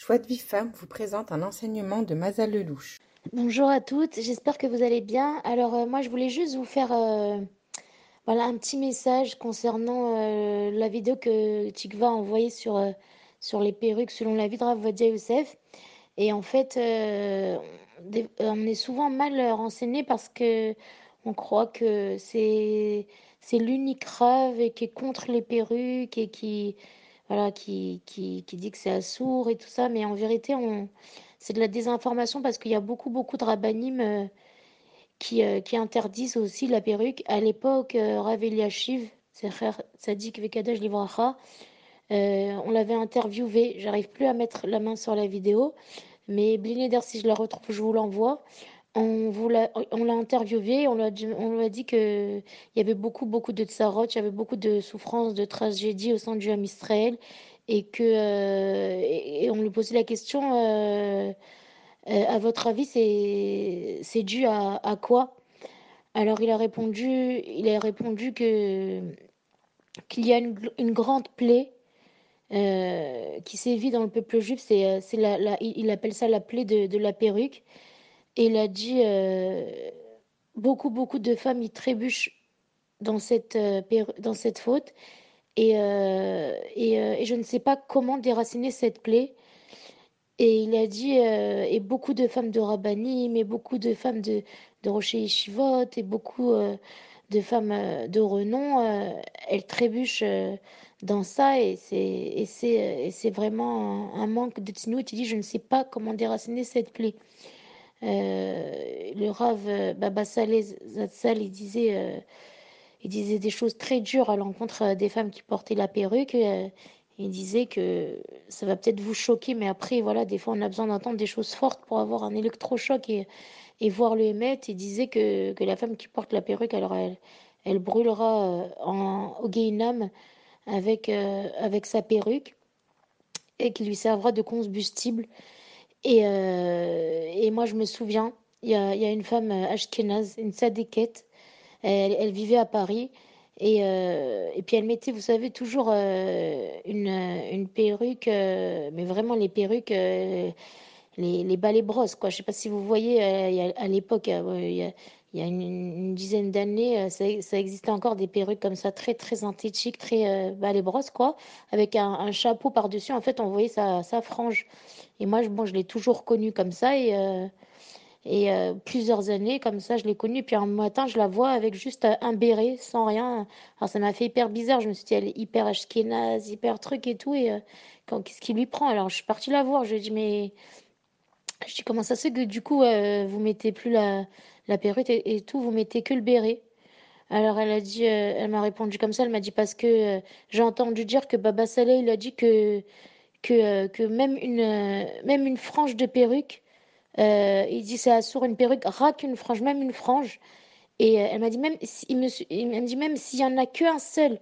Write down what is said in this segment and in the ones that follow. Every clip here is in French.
Choix de vie femme vous présente un enseignement de Mazal Lelouch. Bonjour à toutes, j'espère que vous allez bien. Alors euh, moi je voulais juste vous faire euh, voilà, un petit message concernant euh, la vidéo que Tikva a envoyée sur, sur les perruques selon la vie de Rav Youssef. Et en fait, on est souvent mal renseigné parce que on croit que c'est l'unique Rav et qui est contre les perruques et qui voilà, qui, qui, qui dit que c'est assourd et tout ça, mais en vérité, c'est de la désinformation parce qu'il y a beaucoup, beaucoup de rabbinimes euh, qui, euh, qui interdisent aussi la perruque. À l'époque, euh, Rav Eliashiv, Sadik Vekadash Livracha, euh, on l'avait interviewé, j'arrive plus à mettre la main sur la vidéo, mais Blinéder, si je la retrouve, je vous l'envoie on l'a, interviewé, on lui a dit, on lui a dit que il y avait beaucoup, beaucoup de tsarot, il y avait beaucoup de souffrances, de tragédies au sein du Ham Israël, et que euh, et, on lui posait la question, euh, euh, à votre avis, c'est dû à, quoi? Alors il a répondu, il a répondu que qu'il y a une, grande plaie. qui sévit dans le peuple juif, c'est, il appelle ça la plaie de la perruque. Et il a dit euh, beaucoup, beaucoup de femmes y trébuchent dans cette, euh, dans cette faute. Et, euh, et, je ne sais pas comment déraciner cette plaie. Et il a dit, et beaucoup de femmes de Rabbanim, et beaucoup de femmes de, de Rocher Yeshivot, et beaucoup de femmes de renom, elles trébuchent dans ça, et c'est vraiment un, manque de tinout. Il dit, je ne sais pas comment déraciner cette plaie. Euh, le Rav euh, Baba Saleh Zatzal, il disait, euh, il disait des choses très dures à l'encontre des femmes qui portaient la perruque. il disait que ça va peut-être vous choquer, mais après, voilà, des fois, on a besoin d'entendre des choses fortes pour avoir un électrochoc et, et voir le émettre. Il disait que, que la femme qui porte la perruque, alors elle, elle brûlera en, au Gainam avec, avec sa perruque et qui lui servira de combustible et, euh, et moi, je me souviens, il y a, y a, une femme euh, ashkenaz, une sadéquette, elle, elle, vivait à Paris. Et, euh, et puis elle mettait, vous savez, toujours une, une perruque, mais vraiment les perruques, les, les balais brosses, quoi. Je sais pas si vous voyez, à l'époque, il y a, une, dizaine d'années, ça, ça, existait encore des perruques comme ça, très très synthétiques, très balais brosses, quoi, avec un, chapeau par-dessus. En fait, on voyait sa, sa frange. Et moi, je, bon, je l'ai toujours connue comme ça et, euh, et euh, plusieurs années comme ça, je l'ai connue. Puis un matin, je la vois avec juste un béret, sans rien. Alors ça m'a fait hyper bizarre. Je me suis dit, elle est hyper ashkénaze, hyper truc et tout. Et euh, qu'est-ce qui lui prend? Alors je suis partie la voir. Je lui ai dit, mais je dis, comment ça se fait que du coup, euh, vous mettez plus la, la perruque et, tout, vous mettez que le béret alors elle a dit, euh, elle m'a répondu comme ça, elle m'a dit parce que euh, j'ai entendu dire que Baba Saleh, il a dit que que, euh, même, une, même une frange de perruque, il dit c'est assourd une perruque, raque une frange, même une frange. Et elle m'a dit même, il me, dit même s'il y en a qu'un seul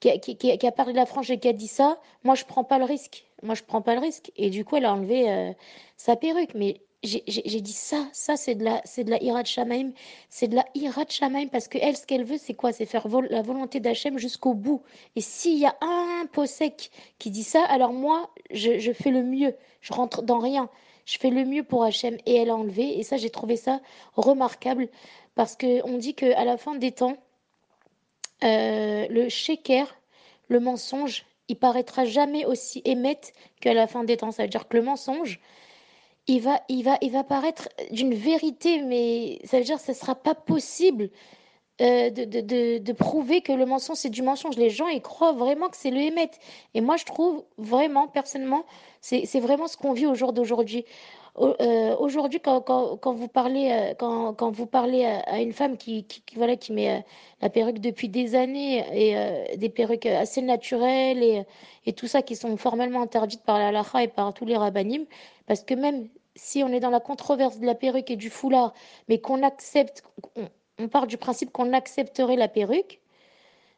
qui a, qui, a, parlé de la frange et qui a dit ça, moi je prends pas le risque. Moi je prends pas le risque. Et du coup elle a enlevé sa perruque. Mais j'ai dit ça, ça c'est de la, c'est de la Hirat Shamaim, c'est de la Hirat Shamaim parce que elle, ce qu'elle veut, c'est quoi? C'est faire la volonté d'Hachem jusqu'au bout. Et s'il y a un possèque qui dit ça, alors moi, je, je, fais le mieux. Je rentre dans rien. Je fais le mieux pour Hachem. Et elle a enlevé. Et ça, j'ai trouvé ça remarquable parce que on dit que à la fin des temps, euh, le sheker, le mensonge, il paraîtra jamais aussi émette qu'à la fin des temps. Ça veut dire que le mensonge il va, il va, il va paraître d'une vérité, mais ça veut dire que ce ne sera pas possible euh, de, de, de, prouver que le mensonge, c'est du mensonge. Les gens, ils croient vraiment que c'est le Hémet. Et moi, je trouve vraiment, personnellement, c'est vraiment ce qu'on vit au jour d'aujourd'hui. Euh, aujourd'hui, quand, quand, quand, vous parlez, euh, quand, quand vous parlez à, une femme qui, qui, voilà, qui met la perruque depuis des années et des perruques assez naturelles et, et tout ça qui sont formellement interdites par la lacha et par tous les rabbinim, parce que même si on est dans la controverse de la perruque et du foulard, mais qu'on accepte, on, part du principe qu'on accepterait la perruque,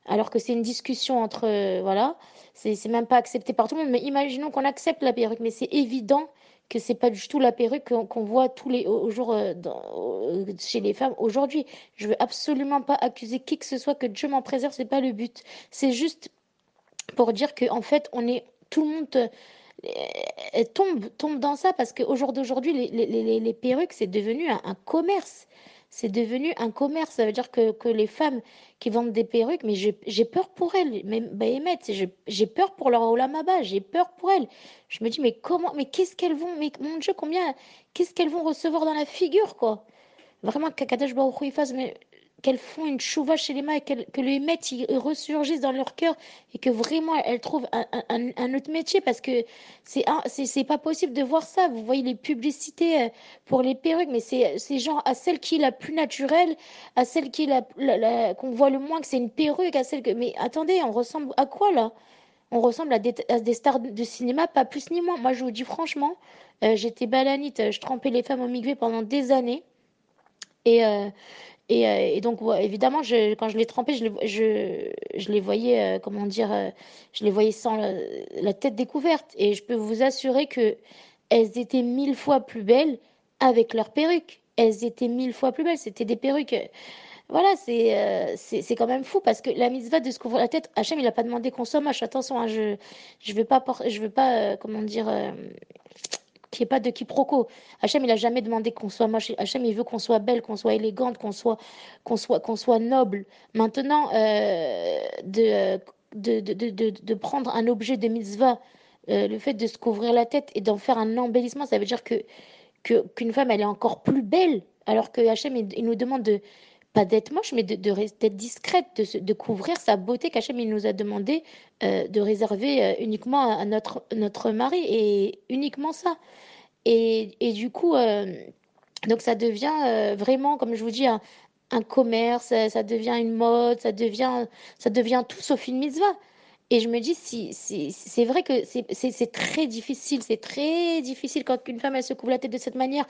alors que c'est une discussion entre, euh, voilà, c'est même pas accepté par tout le monde, mais imaginons qu'on accepte la perruque, mais c'est évident que c'est pas du tout la perruque qu'on qu voit tous les jours euh, euh, chez les femmes aujourd'hui. Je veux absolument pas accuser qui que ce soit que Dieu m'en préserve, c'est pas le but. C'est juste pour dire que en fait, on est tout le monde tombe, tombe dans ça parce qu'au jour d'aujourd'hui, les, les, les, perruques, c'est devenu un, commerce. C'est devenu un commerce. Ça veut dire que, que les femmes qui vendent des perruques, mais j'ai peur pour elles. Mais bah, j'ai peur pour leur Olamaba, j'ai peur pour elles. Je me dis, mais comment, mais qu'est-ce qu'elles vont, mais mon Dieu, combien, qu'est-ce qu'elles vont recevoir dans la figure, quoi? Vraiment, Kakadash Baruch fasse, mais qu'elles font une chouva chez les mains et que les maîtres ressurgissent dans leur cœur et que vraiment elles trouvent un, autre métier parce que c'est c'est pas possible de voir ça. Vous voyez les publicités euh, pour les perruques, mais c'est genre à celle qui est la plus naturelle, à celle qui est la, qu'on voit le moins que c'est une perruque, à celle que. Mais attendez, on ressemble à quoi là? On ressemble à des, stars de cinéma, pas plus ni moins. Moi, je vous dis franchement, euh, j'étais balanite, je trempais les femmes au migré pendant des années. Et, euh, euh, et, donc, évidemment, quand je les trempais, je, je, je les voyais, euh, comment dire, euh, je les voyais sans la, tête découverte. Et je peux vous assurer que elles étaient mille fois plus belles avec leurs perruques. Elles étaient mille fois plus belles. C'était des perruques. Voilà, c'est c'est quand même fou parce que la va de se couvrir la tête, Hachem, il n'a pas demandé qu'on soit. Attention, hein, je je veux pas, je veux pas, comment dire qu'il n'y ait pas de quiproquo. Hachem, il n'a jamais demandé qu'on soit moche. Hachem, il veut qu'on soit belle, qu'on soit élégante, qu'on soit, qu'on soit, qu'on soit noble. Maintenant, euh, de, de, de, de, prendre un objet de mitzvah, euh, le fait de se couvrir la tête et d'en faire un embellissement, ça veut dire que qu'une femme, elle est encore plus belle, alors que Hachem, il nous demande de pas d'être moche, mais de, de discrète, de, couvrir sa beauté qu'Hachem nous a demandé euh, de réserver euh, uniquement à notre, notre mari, et uniquement ça. Et, et du coup, euh, donc ça devient vraiment, comme je vous dis, un, commerce, ça devient une mode, ça devient, ça devient tout sauf une mitzvah. Et je me dis, si, c'est vrai que c'est très difficile, c'est très difficile quand une femme elle se couvre la tête de cette manière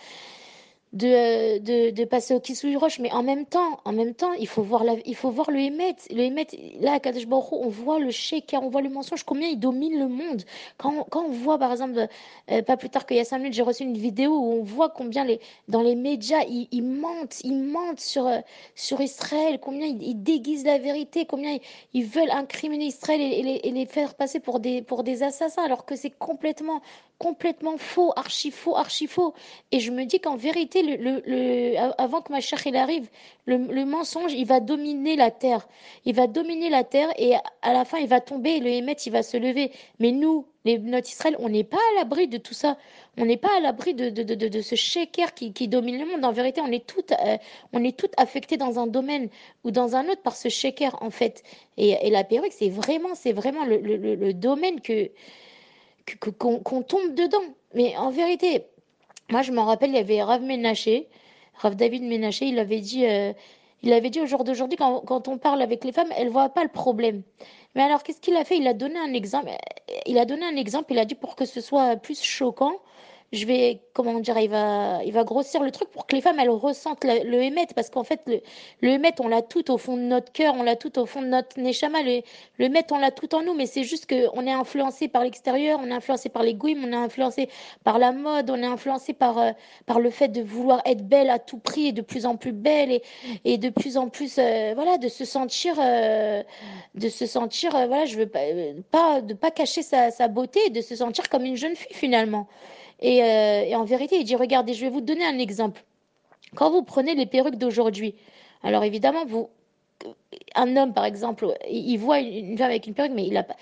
de, de, passer au Kisui Roche, mais en même temps, en même temps, il faut voir la, il faut voir le Hémet. Le là, à Kadesh on voit le shaker, on voit le mensonge, combien il domine le monde. Quand, quand on voit, par exemple, euh, pas plus tard qu'il y a cinq minutes, j'ai reçu une vidéo où on voit combien les, dans les médias, ils, ils mentent, ils mentent sur, euh, sur Israël, combien ils, déguisent la vérité, combien ils, veulent incriminer Israël et, les, et, les, faire passer pour des, pour des assassins, alors que c'est complètement, complètement faux, archi faux, archi faux. Et je me dis qu'en vérité, avant que ma chère il arrive, le, mensonge, il va dominer la terre. Il va dominer la terre et à la fin, il va tomber et le Hémet, il va se lever. Mais nous, les notre Israël, on n'est pas à l'abri de tout ça. On n'est pas à l'abri de, ce shaker qui, domine le monde. En vérité, on est toutes, euh, toutes affectées dans un domaine ou dans un autre par ce shaker, en fait. Et, la perruque, c'est vraiment, vraiment le, domaine que qu'on tombe dedans. Mais en vérité, moi, je m'en rappelle, il y avait Rav Ménaché, Rav David Ménaché, il avait dit, euh, il avait dit au jour d'aujourd'hui, quand, on parle avec les femmes, elles ne voient pas le problème. Mais alors, qu'est-ce qu'il a fait? Il a donné un exemple. Il a donné un exemple. Il a dit pour que ce soit plus choquant, je vais, comment dire, il va, il va grossir le truc pour que les femmes, elles ressentent le, le parce qu'en fait, le, le on l'a tout au fond de notre cœur, on l'a tout au fond de notre neshama. Le, le on l'a tout en nous, mais c'est juste qu'on est influencé par l'extérieur, on est influencé par les gouim, on est influencé par la mode, on est influencé par, euh, par le fait de vouloir être belle à tout prix et de plus en plus belle et, et de plus en plus, euh, voilà, de se sentir, euh, de se sentir, voilà, je veux pas, pas, de pas cacher sa, sa beauté, de se sentir comme une jeune fille finalement. Euh, et, en vérité, il dit, regardez, je vais vous donner un exemple. Quand vous prenez les perruques d'aujourd'hui, alors évidemment, vous, un homme, par exemple, il voit une femme avec une perruque, mais il n'a pas,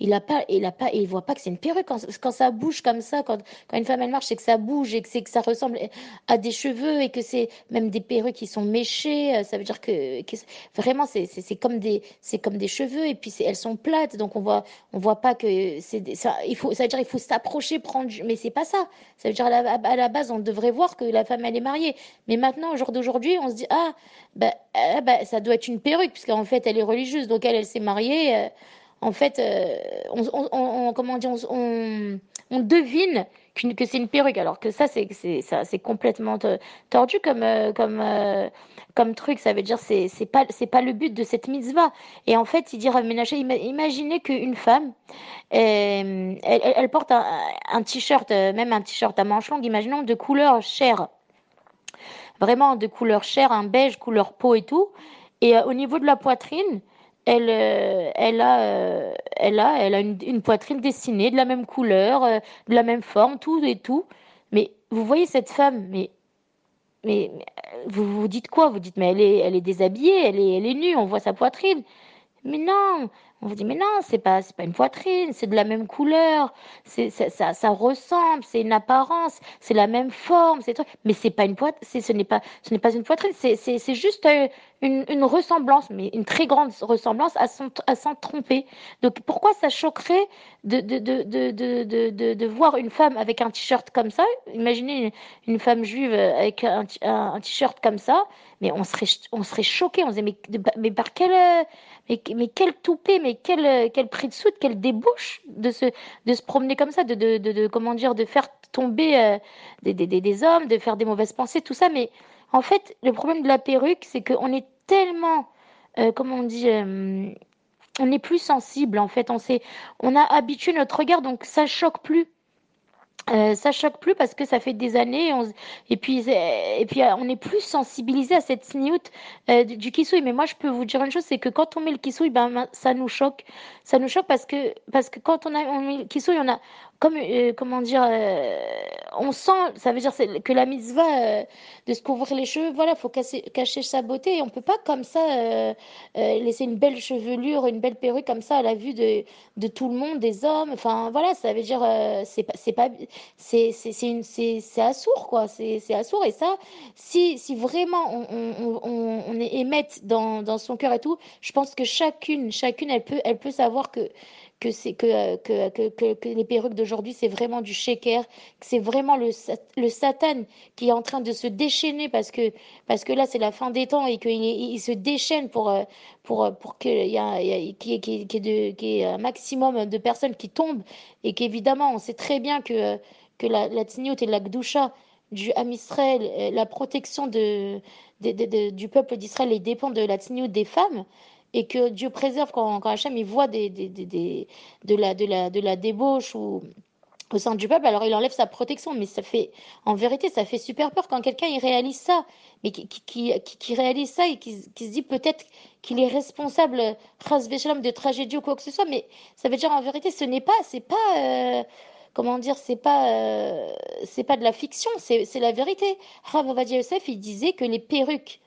il a pas, il a pas, il voit pas que c'est une perruque quand, ça bouge comme ça, quand, une femme elle marche, c'est que ça bouge et que c'est que ça ressemble à des cheveux et que c'est même des perruques qui sont méchées. Euh, ça veut dire que, vraiment c'est comme des c'est comme des cheveux et puis elles sont plates, donc on voit on voit pas que c'est ça. Il faut ça veut dire il faut s'approcher, prendre, mais c'est pas ça. Ça veut dire à la, base on devrait voir que la femme elle est mariée, mais maintenant au jour d'aujourd'hui on se dit ah bah, bah, ça doit être une perruque puisqu'en fait elle est religieuse, donc elle elle s'est mariée. Euh, en fait, euh, on, comment on, devine que c'est une perruque, alors que ça, c'est complètement tordu comme euh, euh, comme truc. Ça veut dire c'est c'est pas pas le but de cette mitzvah. Et en fait, il dit imaginez qu'une femme, elle, porte un, t-shirt, même un t-shirt à manches longues, imaginons de couleur chair, vraiment de couleur chair, un beige couleur peau et tout. Et au niveau de la poitrine, elle, euh, elle a, euh, elle a, elle a une, poitrine dessinée de la même couleur, euh, de la même forme, tout et tout. Mais vous voyez cette femme, mais, mais, euh, vous vous dites quoi? Vous dites, mais elle est, elle est déshabillée, elle est, elle est nue, on voit sa poitrine. Mais non, on vous dit, mais non, c'est pas, pas une poitrine, c'est de la même couleur, c'est, ça, ça, ressemble, c'est une apparence, c'est la même forme, c'est. Mais c'est pas une poitrine, ce n'est pas, pas une poitrine, c'est, juste euh, une, une ressemblance, mais une très grande ressemblance à s'en, à tromper. Donc pourquoi ça choquerait de, de, de, de, de, de, voir une femme avec un t-shirt comme ça? Imaginez une, une femme juive avec un, un, t-shirt comme ça, mais on serait, on serait choqué, on se disait, mais, mais par quelle, mais, mais quel toupet, mais quel, euh, quel prix de soude, quelle débauche de se, de se promener comme ça, de, de, de, comment dire, de faire tomber euh, des, des, des, hommes, de faire des mauvaises pensées, tout ça. Mais en fait, le problème de la perruque, c'est qu'on est tellement, euh, comment on dit, euh, on est plus sensible en fait. On on a habitué notre regard, donc ça choque plus. Euh, ça choque plus parce que ça fait des années et puis euh, et puis euh, on est plus sensibilisé à cette sniout euh, du, du kisui mais moi je peux vous dire une chose c'est que quand on met le kisui ben ça nous choque. Ça nous choque parce que parce que quand on a on met le kisui on a comme euh, comment dire euh, on sent ça veut dire que la mitzvah euh, de se couvrir les cheveux voilà faut cacher, sa beauté. Et on peut pas comme ça euh, laisser une belle chevelure une belle perruque comme ça à la vue de tout le monde des hommes. Enfin voilà ça veut dire c'est pas c'est pas c'est assourd quoi. C'est c'est assourd. Et ça si si vraiment on on émette dans dans son cœur et tout je pense que chacune chacune elle peut elle peut savoir que que c'est que, euh, que, que, que, que les perruques d'aujourd'hui c'est vraiment du shaker que c'est vraiment le le satan qui est en train de se déchaîner parce que parce que là c'est la fin des temps et qu'il il il se déchaîne pour euh, pour euh, pour qu'il y ait de- qu'il y ait un maximum de personnes qui tombent et qu'évidemment on sait très bien que que la, la et la gdoucha du Ham Israël, euh, la protection de, du peuple d'Israël dépend de la tsniout des femmes, et que Dieu préserve quand, quand Hachem il voit des, des, des, des- de, la, de, la, de la débauche ou au sein du peuple, alors il enlève sa protection. Mais ça fait, en vérité, ça fait super peur quand quelqu'un il réalise ça, mais qui, qui, qui, réalise ça et qui, se dit peut-être qu'il est responsable, de tragédie ou quoi que ce soit. Mais ça veut dire en vérité, ce n'est pas, c'est pas, euh, comment dire, c'est pas, euh, c'est pas de la fiction, c'est, la vérité. Rav Yosef, il disait que les perruques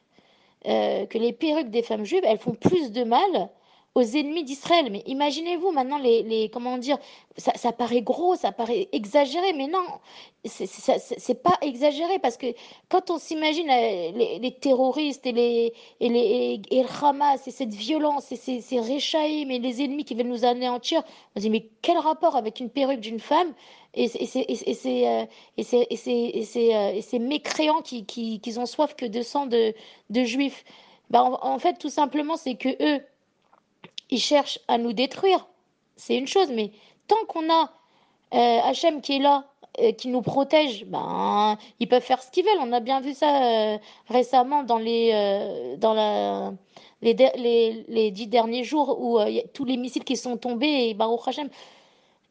euh, que les perruques des femmes juives, elles font plus de mal aux ennemis d'Israël. Mais imaginez-vous maintenant les, comment dire, ça, ça paraît gros, ça paraît exagéré, mais non, c'est pas exagéré parce que quand on s'imagine euh, les, terroristes et les et les et, le Hamas et cette violence et ces, ces et les ennemis qui veulent nous anéantir, on se dit mais quel rapport avec une perruque d'une femme et c'est euh, euh, ces mécréants qui, qui, qui ont soif que de sang de, de juifs. Bah, en, fait, tout simplement, c'est que eux, ils cherchent à nous détruire. C'est une chose, mais tant qu'on a euh, Hachem qui est là, euh, qui nous protège, ben, ils peuvent faire ce qu'ils veulent. On a bien vu ça récemment dans les, dans la, les, les, les dix derniers jours où tous les missiles qui sont tombés et Baruch Hachem,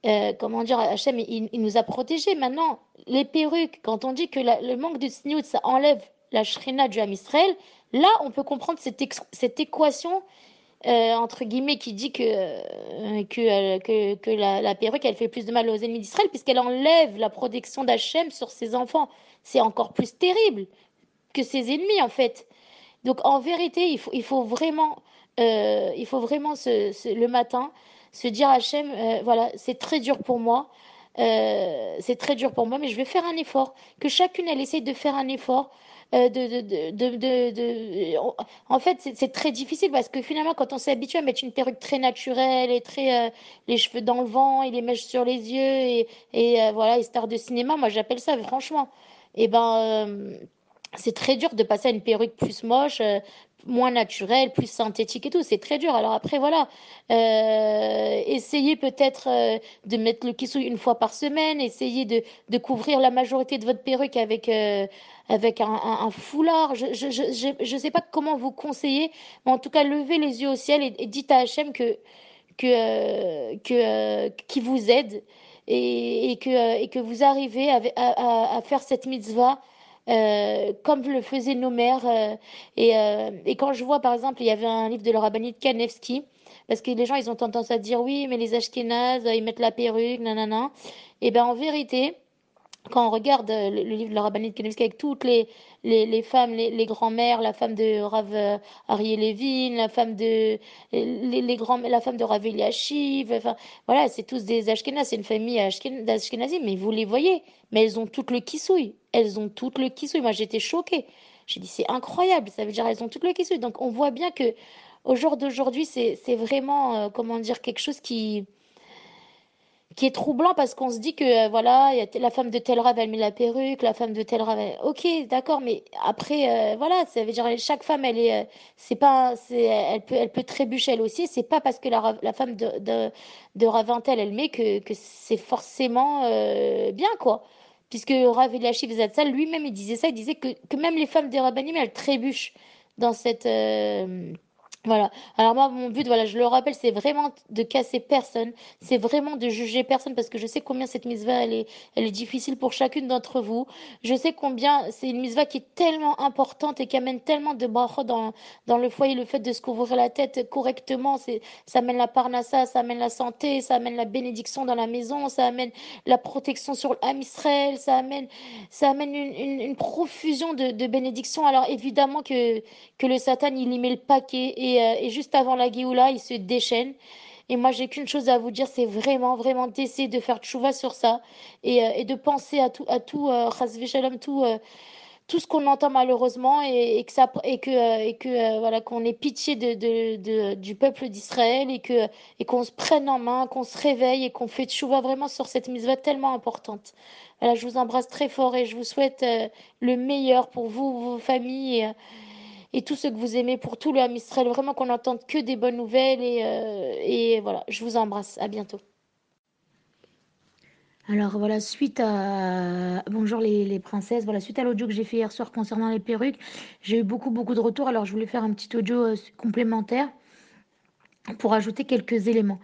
euh, comment dire, Hachem, il, il nous a protégés. Maintenant, les perruques, quand on dit que le manque de sniout, ça enlève la shrina du Ham Israël, là, on peut comprendre cette, cette équation, euh, entre guillemets, qui dit que, euh, que, que, la, perruque, elle fait plus de mal aux ennemis d'Israël, puisqu'elle enlève la protection d'Hachem sur ses enfants. C'est encore plus terrible que ses ennemis, en fait. Donc en vérité, il faut, il faut vraiment, il faut vraiment le matin se dire Hachem, euh, voilà, c'est très dur pour moi, euh, c'est très dur pour moi, mais je vais faire un effort. Que chacune, elle essaye de faire un effort. euh, de, de, de, de, en fait, c'est très difficile parce que finalement, quand on s'est habitué à mettre une perruque très naturelle et très euh, les cheveux dans le vent et les mèches sur les yeux et, et voilà, les stars de cinéma, moi j'appelle ça franchement. Et ben, euh, c'est très dur de passer à une perruque plus moche, euh, moins naturelle, plus synthétique et tout. C'est très dur. Alors après, voilà, euh, essayez peut-être euh, de mettre le kissou une fois par semaine. Essayez de, de couvrir la majorité de votre perruque avec, avec un, foulard. Je, je, je, je, je sais pas comment vous conseiller, mais en tout cas, levez les yeux au ciel et, dites à Hachem que, que, que, qui vous aide et, et que, et que vous arrivez à, à- à faire cette mitzvah euh, comme le faisaient nos mères. euh, et, euh, et quand je vois, par exemple, il y avait un livre de la rabbinite Kanevski Parce que les gens, ils ont tendance à dire oui, mais les Ashkénazes, ils mettent la perruque, nanana. Et ben en vérité, quand on regarde euh, le, livre de la rabbinite Kanevski avec toutes les, les, femmes, les, les grands-mères, la femme de Rav euh, Ariel Levin, la femme de les, les grands, la femme de Rav Eliashiv, enfin voilà, c'est tous des Ashkenaz, c'est une famille d'Ashkenazim, mais vous les voyez, mais elles ont toutes le kissouille, elles ont toutes le kissouille. Moi j'étais choquée, j'ai dit c'est incroyable, ça veut dire elles ont toutes le kissouille. Donc on voit bien que au jour d'aujourd'hui, c'est vraiment euh, comment dire quelque chose qui qui est troublant parce qu'on se dit que euh, voilà, y a la femme de tel rave elle met la perruque, la femme de tel rave, ok, d'accord, mais après euh, voilà, ça veut dire chaque femme elle est, euh, c'est pas, elle peut, elle peut trébucher elle aussi. C'est pas parce que la, la femme de de, de elle met que que c'est forcément bien quoi. Puisque Rav Eliashiv Zatzal lui-même il disait ça, il disait que, que même les femmes des rabbinim elles trébuchent dans cette voilà. Alors moi, mon but, voilà, je le rappelle, c'est vraiment de casser personne. C'est vraiment de juger personne parce que je sais combien cette misva, elle est, elle est difficile pour chacune d'entre vous. Je sais combien c'est une misva qui est tellement importante et qui amène tellement de brachot dans, dans le foyer. Le fait de se couvrir la tête correctement, c'est, ça amène la parnassa, ça amène la santé, ça amène la bénédiction dans la maison, ça amène la protection sur l'âme Israël, ça amène, ça amène une, profusion de, de bénédictions. Alors évidemment que, que le Satan, il y met le paquet et euh, et, juste avant la Géoula, il se déchaîne. Et moi, j'ai qu'une chose à vous dire, c'est vraiment, vraiment d'essayer de faire tchouva sur ça et, euh, de penser à tout, à tout, euh, tout, tout ce qu'on entend malheureusement et, que voilà, qu'on ait pitié du peuple d'Israël et qu'on se prenne en main, qu'on se réveille et qu'on fait tchouva vraiment sur cette mise tellement importante. Voilà, je vous embrasse très fort et je vous souhaite le meilleur pour vous, vos familles. Et, et tout ce que vous aimez pour tout le Ham Vraiment qu'on n'entende que des bonnes nouvelles. Et, euh, et voilà, je vous embrasse. À bientôt. Alors voilà, suite à bonjour les, les princesses, voilà suite à l'audio que j'ai fait hier soir concernant les perruques, j'ai eu beaucoup beaucoup de retours. Alors je voulais faire un petit audio euh, complémentaire pour ajouter quelques éléments.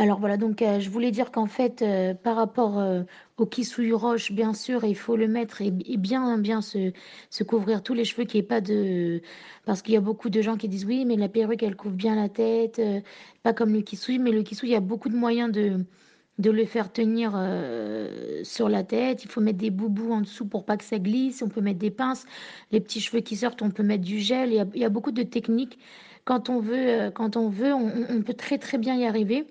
Alors voilà, donc euh, je voulais dire qu'en fait, euh, par rapport euh, au kissouille roche, bien sûr, il faut le mettre et, bien bien se, couvrir tous les cheveux, qu'il n'y ait pas de... Parce qu'il y a beaucoup de gens qui disent oui, mais la perruque, elle couvre bien la tête, pas comme le kissouille, mais le kissouille, il y a beaucoup de moyens de, de le faire tenir sur la tête. Il faut mettre des boubous en dessous pour pas que ça glisse. On peut mettre des pinces. Les petits cheveux qui sortent, on peut mettre du gel. Il y a, il y a beaucoup de techniques. Quand on veut, quand on, veut on peut très très bien y arriver.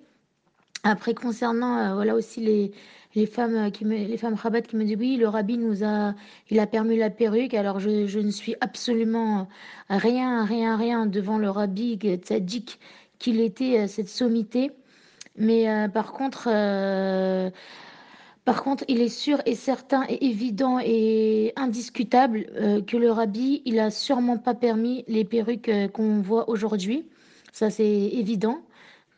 Après, concernant euh, voilà aussi les, les femmes euh, qui me, les femmes rabat qui me disent oui, le rabbi nous a, il a permis la perruque. Alors je, je ne suis absolument rien, rien, rien devant le rabbi tzaddik qu'il était euh, cette sommité. Mais par contre, par contre, il est sûr et certain et évident et indiscutable que le rabbi, il a sûrement pas permis les perruques qu'on voit aujourd'hui. Ça, c'est évident.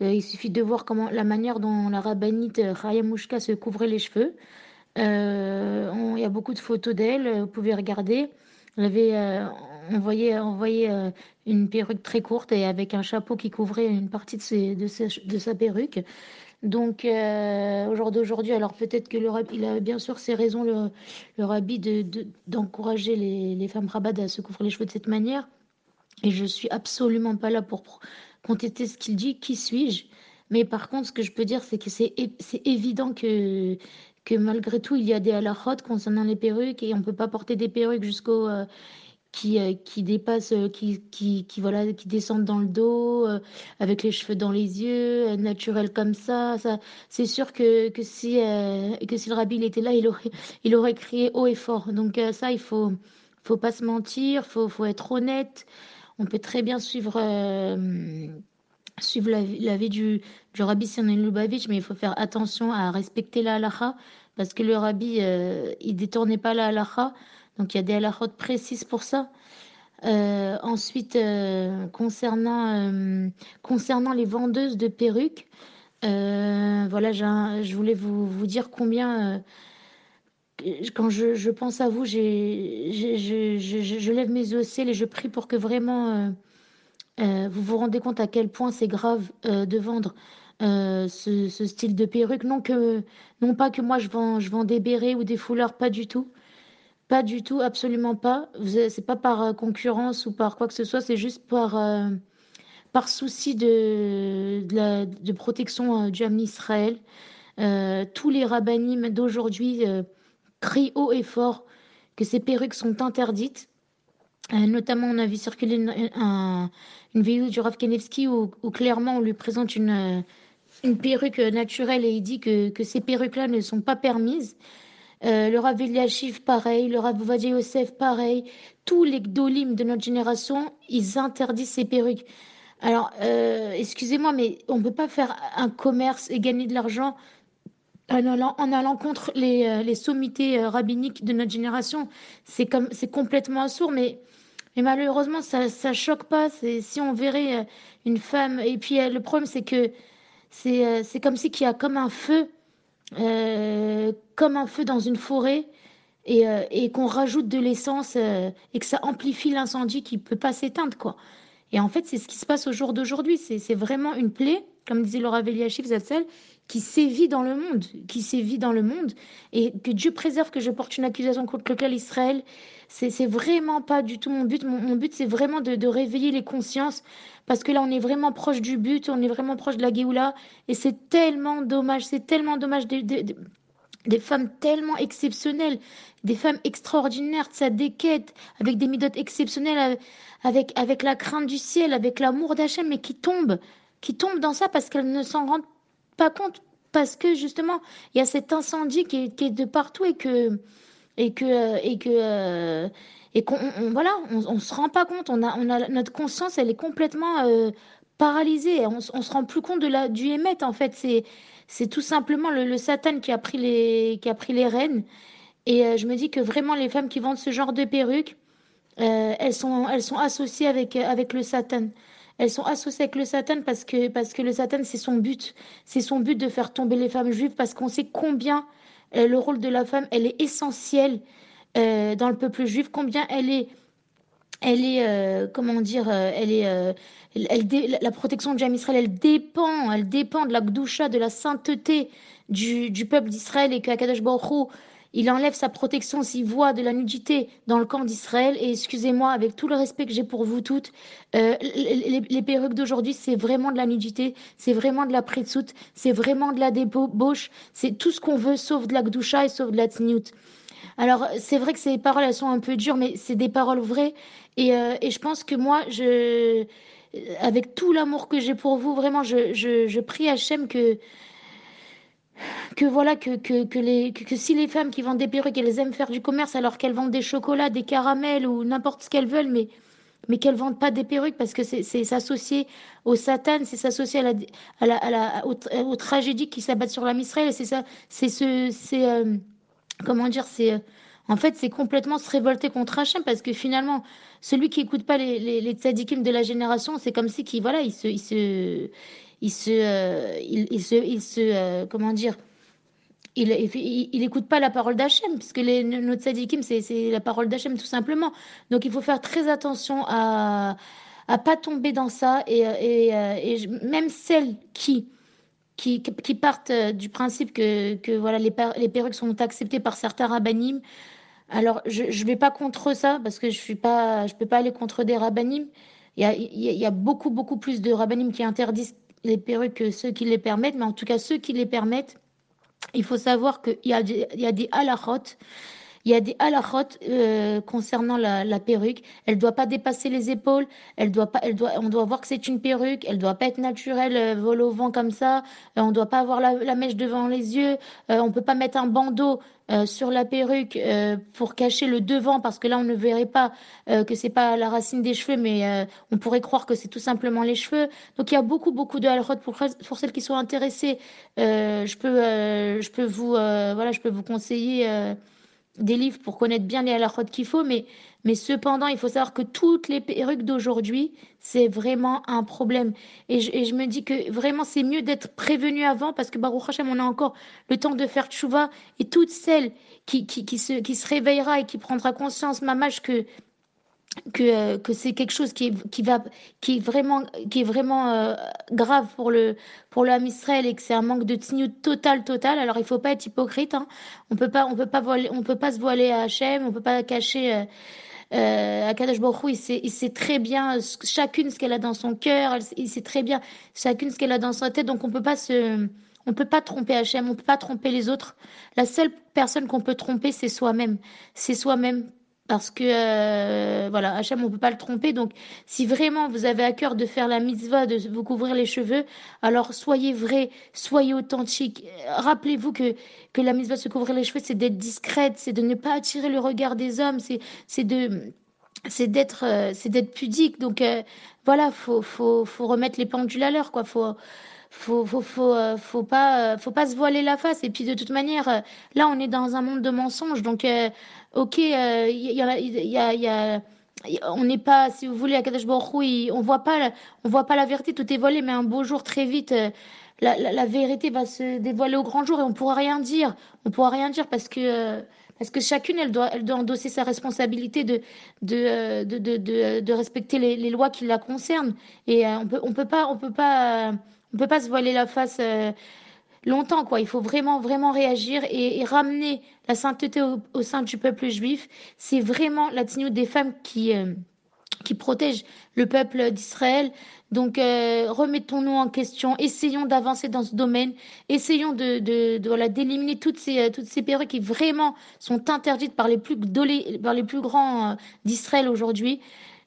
Euh, il suffit de voir comment la manière dont la rabbinite Raya Mouchka se couvrait les cheveux. Euh, il y a beaucoup de photos d'elle, vous pouvez regarder. Elle avait, euh, on voyait, une perruque très courte et avec un chapeau qui couvrait une partie de, de, de, sa perruque. Donc, au jour d'aujourd'hui, alors peut-être que le il a bien sûr ses raisons, le, le rabbi, d'encourager de, les, les, femmes rabat à se couvrir les cheveux de cette manière. Et je suis absolument pas là pour contester ce qu'il dit, qui suis-je? Mais par contre, ce que je peux dire, c'est que c'est évident que, que malgré tout, il y a des halachot concernant les perruques et on ne peut pas porter des perruques jusqu'au. Euh, qui, euh, qui dépassent, euh, qui, qui, qui, voilà, qui descendent dans le dos, avec les cheveux dans les yeux, naturel comme ça. ça c'est sûr que, que, si, que si le rabbi était là, il aurait, il aurait crié haut et fort. Donc ça, il faut, faut pas se mentir, faut, faut être honnête on peut très bien suivre, euh, suivre la, vie du, rabbi Sinan Lubavitch, mais il faut faire attention à respecter la halacha, parce que le rabbi, euh, il détournait pas la halacha, donc il y a des halachot précises pour ça. Euh, ensuite, concernant, concernant les vendeuses de perruques, voilà, je voulais vous dire combien quand je, pense à vous, je, lève mes yeux au et je prie pour que vraiment euh, euh, vous vous rendez compte à quel point c'est grave euh, de vendre ce, style de perruque. Non, que, non pas que moi je vends, des bérets ou des foulards, pas du tout. Pas du tout, absolument pas. C'est pas par concurrence ou par quoi que ce soit, c'est juste par, par souci de, de, protection du Hamni Israël. tous les rabbinim d'aujourd'hui crient haut et fort que ces perruques sont interdites. notamment, on a vu circuler une, vidéo du Rav Kenevski où, clairement on lui présente une, une perruque naturelle et il dit que, que ces perruques-là ne sont pas permises. Euh, le Rav Eliashiv, pareil, le Rav Vadia Yosef, pareil. Tous les gdolim de notre génération, ils interdisent ces perruques. Alors, euh, excusez-moi, mais on ne peut pas faire un commerce et gagner de l'argent en allant, en contre les, euh, sommités rabbiniques de notre génération. C'est complètement assourd, mais, malheureusement, ça, ça choque pas. Si on verrait une femme, et puis le problème, c'est que c'est, comme si qu'il y a comme un feu euh, comme un feu dans une forêt et, euh, qu'on rajoute de l'essence euh, et que ça amplifie l'incendie qui peut pas s'éteindre quoi. Et en fait, c'est ce qui se passe au jour d'aujourd'hui. C'est vraiment une plaie, comme disait Laura Veliachik Zatzel, qui sévit dans le monde, qui sévit dans le monde, et que Dieu préserve que je porte une accusation contre le clan Israël. C'est vraiment pas du tout mon but. Mon, but, c'est vraiment de, réveiller les consciences, parce que là, on est vraiment proche du but, on est vraiment proche de la Géoula, et c'est tellement dommage, c'est tellement dommage des, femmes tellement exceptionnelles, des femmes extraordinaires, ça déquête, avec des midotes exceptionnelles, avec, avec la crainte du ciel, avec l'amour d'Hachem, mais qui tombent, qui tombent dans ça parce qu'elles ne s'en rendent pas compte parce que justement il y a cet incendie qui est, de partout et que et que et que euh, et qu'on voilà on, on, se rend pas compte. On a on a notre conscience elle est complètement euh, paralysée. On, on se rend plus compte de la du émet en fait. C'est c'est tout simplement le, le, Satan qui a pris les qui a pris les rênes. Et euh, je me dis que vraiment les femmes qui vendent ce genre de perruques elles sont elles sont associées avec avec le Satan elles sont associées avec le Satan parce que, parce que le Satan, c'est son but. C'est son but de faire tomber les femmes juives parce qu'on sait combien euh, le rôle de la femme, elle est essentielle euh, dans le peuple juif, combien elle est, elle est, euh, comment dire, elle est, elle, la protection de Jam Israël, elle dépend, elle dépend de la gdoucha, de la sainteté du, du peuple d'Israël et que Akadosh Baruch il enlève sa protection s'il voit de la nudité dans le camp d'Israël. Et excusez-moi, avec tout le respect que j'ai pour vous toutes, euh, les, perruques d'aujourd'hui, c'est vraiment de la nudité, c'est vraiment de la soute, c'est vraiment de la débauche, c'est tout ce qu'on veut sauf de la gdoucha et sauf de la tsniout. Alors, c'est vrai que ces paroles, elles sont un peu dures, mais c'est des paroles vraies. Et, euh, et, je pense que moi, je, avec tout l'amour que j'ai pour vous, vraiment, je, je, je prie Hachem que que voilà que, que, que, si les femmes qui vendent des perruques, elles aiment faire du commerce alors qu'elles vendent des chocolats, des caramels ou n'importe ce qu'elles veulent, mais, mais qu'elles vendent pas des perruques parce que c'est s'associer au Satan, c'est s'associer à la, à la, aux, tragédies qui s'abattent sur la Israël, c'est ça, c'est ce, c'est, euh, comment dire, c'est, en fait, c'est complètement se révolter contre Hachem parce que finalement, celui qui écoute pas les, les, de la génération, c'est comme si qui, voilà, il il se, il se, euh, il, se, il se euh, comment dire, il, il, écoute pas la parole d'Hachem, puisque les, notre sadikim, c'est la parole d'Hachem tout simplement. Donc il faut faire très attention à à pas tomber dans ça et, et, euh, même celles qui qui, qui partent du principe que, que voilà les, les perruques sont acceptées par certains rabbinim. Alors je ne vais pas contre ça parce que je suis pas je peux pas aller contre des rabbinim. Il y a, il y a beaucoup beaucoup plus de rabbinim qui interdisent les perruques, ceux qui les permettent, mais en tout cas ceux qui les permettent, il faut savoir qu'il y a des, il y a il y a des halachot euh, concernant la, perruque. Elle doit pas dépasser les épaules. Elle doit pas. Elle doit. On doit voir que c'est une perruque. Elle doit pas être naturelle, euh, vol au vent comme ça. Euh, on doit pas avoir la, mèche devant les yeux. Euh, on peut pas mettre un bandeau euh, sur la perruque pour cacher le devant parce que là on ne verrait pas que c'est pas la racine des cheveux mais on pourrait croire que c'est tout simplement les cheveux donc il y a beaucoup beaucoup de halachot pour, pour celles qui sont intéressées je peux je peux vous voilà je peux vous conseiller des livres pour connaître bien les halachot qu'il faut mais mais cependant, il faut savoir que toutes les perruques d'aujourd'hui, c'est vraiment un problème. Et je, me dis que vraiment, c'est mieux d'être prévenu avant parce que Baruch Hashem, on a encore le temps de faire tchouva. Et toutes celles qui, qui, qui, se, qui se réveillera et qui prendra conscience, mamage, que que, euh, que c'est quelque chose qui est, qui va qui est vraiment qui est vraiment euh, grave pour le pour le Israël et que c'est un manque de tignout total total alors il faut pas être hypocrite hein. on peut pas on peut pas voiler on peut pas se voiler à Hachem on peut pas cacher euh, Euh, Akadosh Baruch il sait, il sait très bien chacune ce qu'elle a dans son cœur, il sait très bien chacune ce qu'elle a dans sa tête, donc on peut pas se, on peut pas tromper Hachem, on peut pas tromper les autres. La seule personne qu'on peut tromper, c'est soi-même. C'est soi-même parce que euh, voilà, Hachem, on peut pas le tromper. Donc, si vraiment vous avez à cœur de faire la mitzvah, de vous couvrir les cheveux, alors soyez vrai, soyez authentique. Rappelez-vous que que la mitzvah se couvrir les cheveux, c'est d'être discrète, c'est de ne pas attirer le regard des hommes, c'est de c'est d'être euh, c'est d'être pudique. Donc euh, voilà, faut faut faut remettre les pendules à l'heure, quoi. Faut faut faut faut euh, faut pas faut pas se voiler la face et puis de toute manière là on est dans un monde de mensonges donc ok, il euh, y, a, y, a, y a on n'est pas, si vous voulez, à Kadesh Baruch on voit pas, on voit pas la vérité, tout est volé, mais un beau jour, très vite, euh, la, la, vérité va se dévoiler au grand jour et on pourra rien dire. On pourra rien dire parce que, euh, parce que chacune, elle doit, elle doit endosser sa responsabilité de, de, de, de, de respecter les, les, lois qui la concernent. Et on peut, on peut pas, on peut pas, on peut pas se voiler la face longtemps, quoi. Il faut vraiment, vraiment réagir et, ramener la sainteté au, sein du peuple juif. C'est vraiment la des femmes qui, euh, qui protège le peuple d'Israël. Donc, euh, remettons-nous en question, essayons d'avancer dans ce domaine, essayons de, de, de d'éliminer toutes ces, euh, toutes ces perruques qui vraiment sont interdites par les plus, par les plus grands euh, d'Israël aujourd'hui.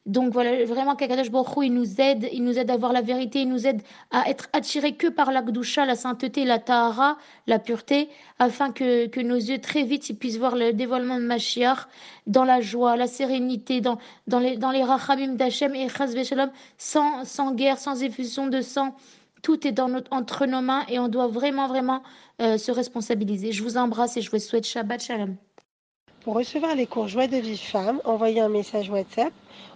Donc voilà, vraiment Kakadosh Baruch il nous aide, il nous aide à voir la vérité, il nous aide à être attirés que par la Gdusha, la sainteté, la Tahara, la pureté, afin que, que nos yeux très vite puissent voir le dévoilement de Mashiach dans la joie, la sérénité, dans, dans les, dans les rachamim d'Hachem et Chaz Shalom, sans, sans guerre, sans effusion de sang. Tout est dans notre, entre nos mains et on doit vraiment, vraiment euh, se responsabiliser. Je vous embrasse et je vous souhaite Shabbat Shalom. Pour recevoir les cours Joie de vie femme, envoyez un message WhatsApp